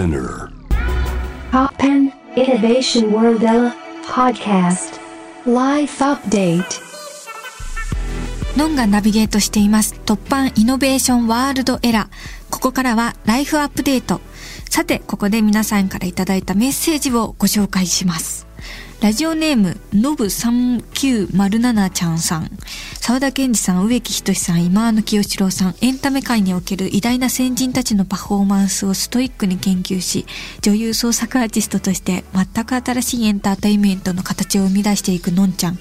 Spinner Poppen Innovation World Podcast Life Update ノンがナビゲートしています突版イノベーションワールドエラー。ここからはライフアップデート。さて、ここで皆さんからいただいたメッセージをご紹介します。ラジオネーム、のぶ3907ちゃんさん。沢田健二さん、植木仁さん、今野清志郎さん、エンタメ界における偉大な先人たちのパフォーマンスをストイックに研究し、女優創作アーティストとして全く新しいエンターテインメントの形を生み出していくのんちゃん。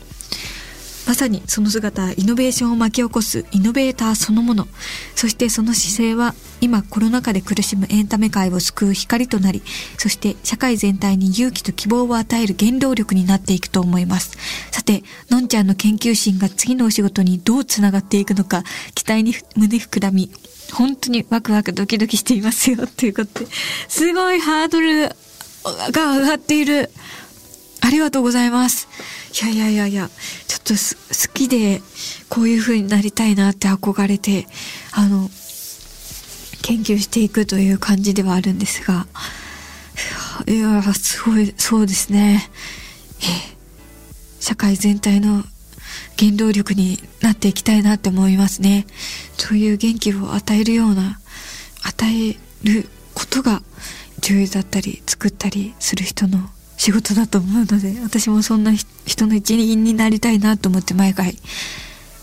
まさにその姿はイノベーションを巻き起こすイノベーターそのもの。そしてその姿勢は今コロナ禍で苦しむエンタメ界を救う光となり、そして社会全体に勇気と希望を与える原動力になっていくと思います。さて、のんちゃんの研究心が次のお仕事にどうつながっていくのか、期待に胸膨らみ、本当にワクワクドキドキしていますよ。ということで、すごいハードルが上がっている。ありがとうございます。いやいやいやいや、ちょっと好きで、こういう風になりたいなって憧れて、あの、研究していくという感じではあるんですが、いや、すごい、そうですね。社会全体の原動力になっていきたいなって思いますね。そういう元気を与えるような、与えることが女優だったり作ったりする人の仕事だと思うので、私もそんな人の一員になりたいなと思って毎回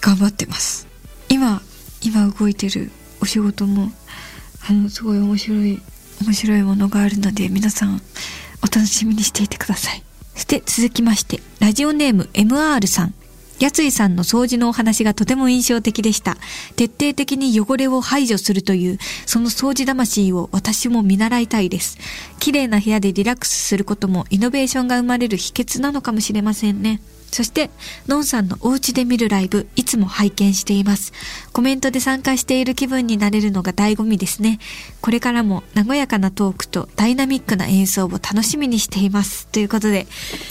頑張ってます。今、今動いてるお仕事も、あの、すごい面白い、面白いものがあるので、皆さんお楽しみにしていてください。そして続きまして、ラジオネーム MR さん。やついさんの掃除のお話がとても印象的でした。徹底的に汚れを排除するという、その掃除魂を私も見習いたいです。綺麗な部屋でリラックスすることもイノベーションが生まれる秘訣なのかもしれませんね。そして、のんさんのお家で見るライブ、いつも拝見しています。コメントで参加している気分になれるのが醍醐味ですね。これからも和やかなトークとダイナミックな演奏を楽しみにしています。ということで、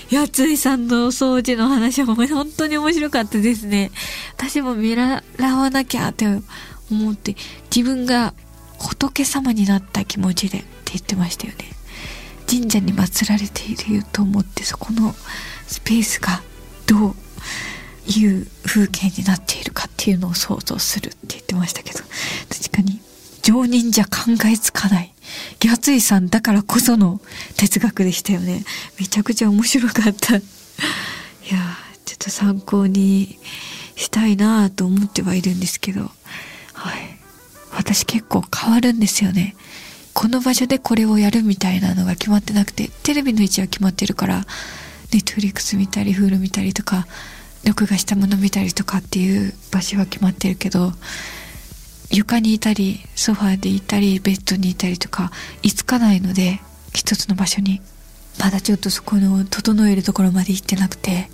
やついさんのお掃除の話も本当に面白かったですね。私も見習わなきゃって思って、自分が仏様になった気持ちでって言ってましたよね。神社に祀られていると思ってそこのスペースがどういう風景になっているかっていうのを想像するって言ってましたけど確かに常人じゃ考えつかないギャツイさんだからこその哲学でしたよね。めちゃくちゃ面白かった。いやちょっと参考にしたいなと思ってはいるんですけど。はい。私結構変わるんですよね。この場所でこれをやるみたいなのが決まってなくてテレビの位置は決まってるからネットフリックス見たりフール見たりとか録画したもの見たりとかっていう場所は決まってるけど床にいたりソファーでいたりベッドにいたりとか居つかないので一つの場所に。まだちょっとそこの整えるところまで行ってなくて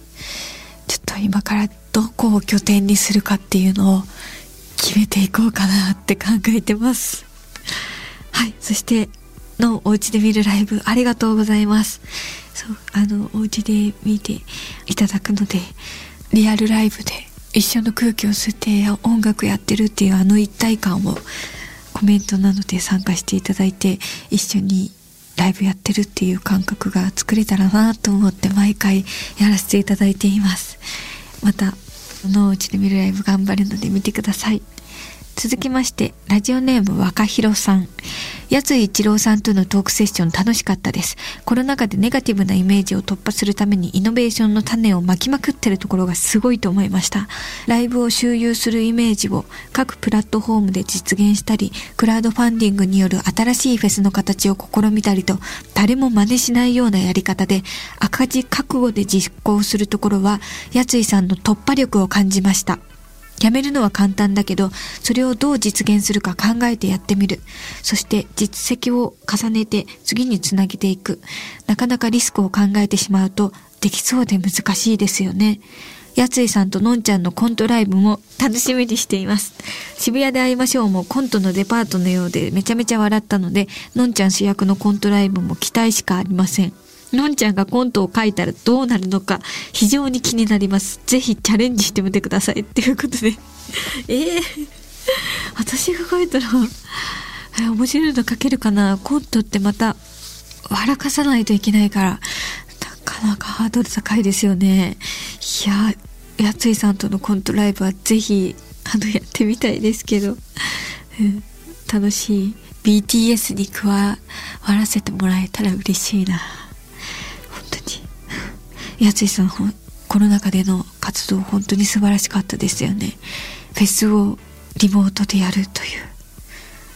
ちょっと今からどこを拠点にするかっていうのを決めていこうかなって考えてます。はいそしてのお家で見るライブありがとうございます。そうあのお家で見ていただくのでリアルライブで一緒の空気を吸って音楽やってるっていうあの一体感をコメントなどで参加していただいて一緒にライブやってるっていう感覚が作れたらなと思って毎回やらせていただいています。またのうちで見るライブ頑張るので見てください。続きまして、ラジオネーム若弘さん。やつ一郎さんとのトークセッション楽しかったです。コロナ禍でネガティブなイメージを突破するためにイノベーションの種をまきまくってるところがすごいと思いました。ライブを周遊するイメージを各プラットフォームで実現したり、クラウドファンディングによる新しいフェスの形を試みたりと、誰も真似しないようなやり方で赤字覚悟で実行するところは、やついさんの突破力を感じました。やめるのは簡単だけど、それをどう実現するか考えてやってみる。そして実績を重ねて次につなげていく。なかなかリスクを考えてしまうとできそうで難しいですよね。やついさんとのんちゃんのコントライブも楽しみにしています。渋谷で会いましょうもコントのデパートのようでめちゃめちゃ笑ったので、のんちゃん主役のコントライブも期待しかありません。のんちゃんがコントを書いたらどうなるのか非常に気になります。ぜひチャレンジしてみてください。っていうことで。ええ私が書いたら、え面白いの書けるかな？コントってまた笑かさないといけないから。なかなかハードル高いですよね。いややついさんとのコントライブはぜひあのやってみたいですけど、うん、楽しい。BTS に加わらせてもらえたら嬉しいな。やついさんコロナ禍での活動本当に素晴らしかったですよね。フェスをリモートでやるという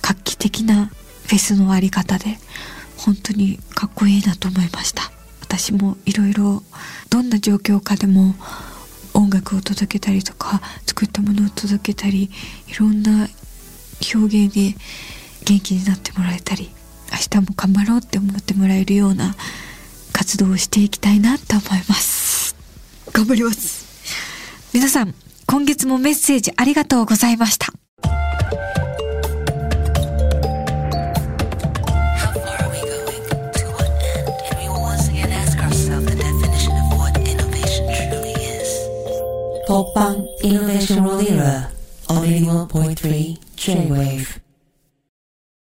画期的なフェスのあり方で本当にかっこいいなと思いました。私もいろいろどんな状況下でも音楽を届けたりとか作ったものを届けたりいろんな表現で元気になってもらえたり明日も頑張ろうって思ってもらえるような活動をしていきたいなと思います。頑張ります。皆さん今月もメッセージありがとうございました。ポッパンイノベーションローディーラー on 81.3 J-Wave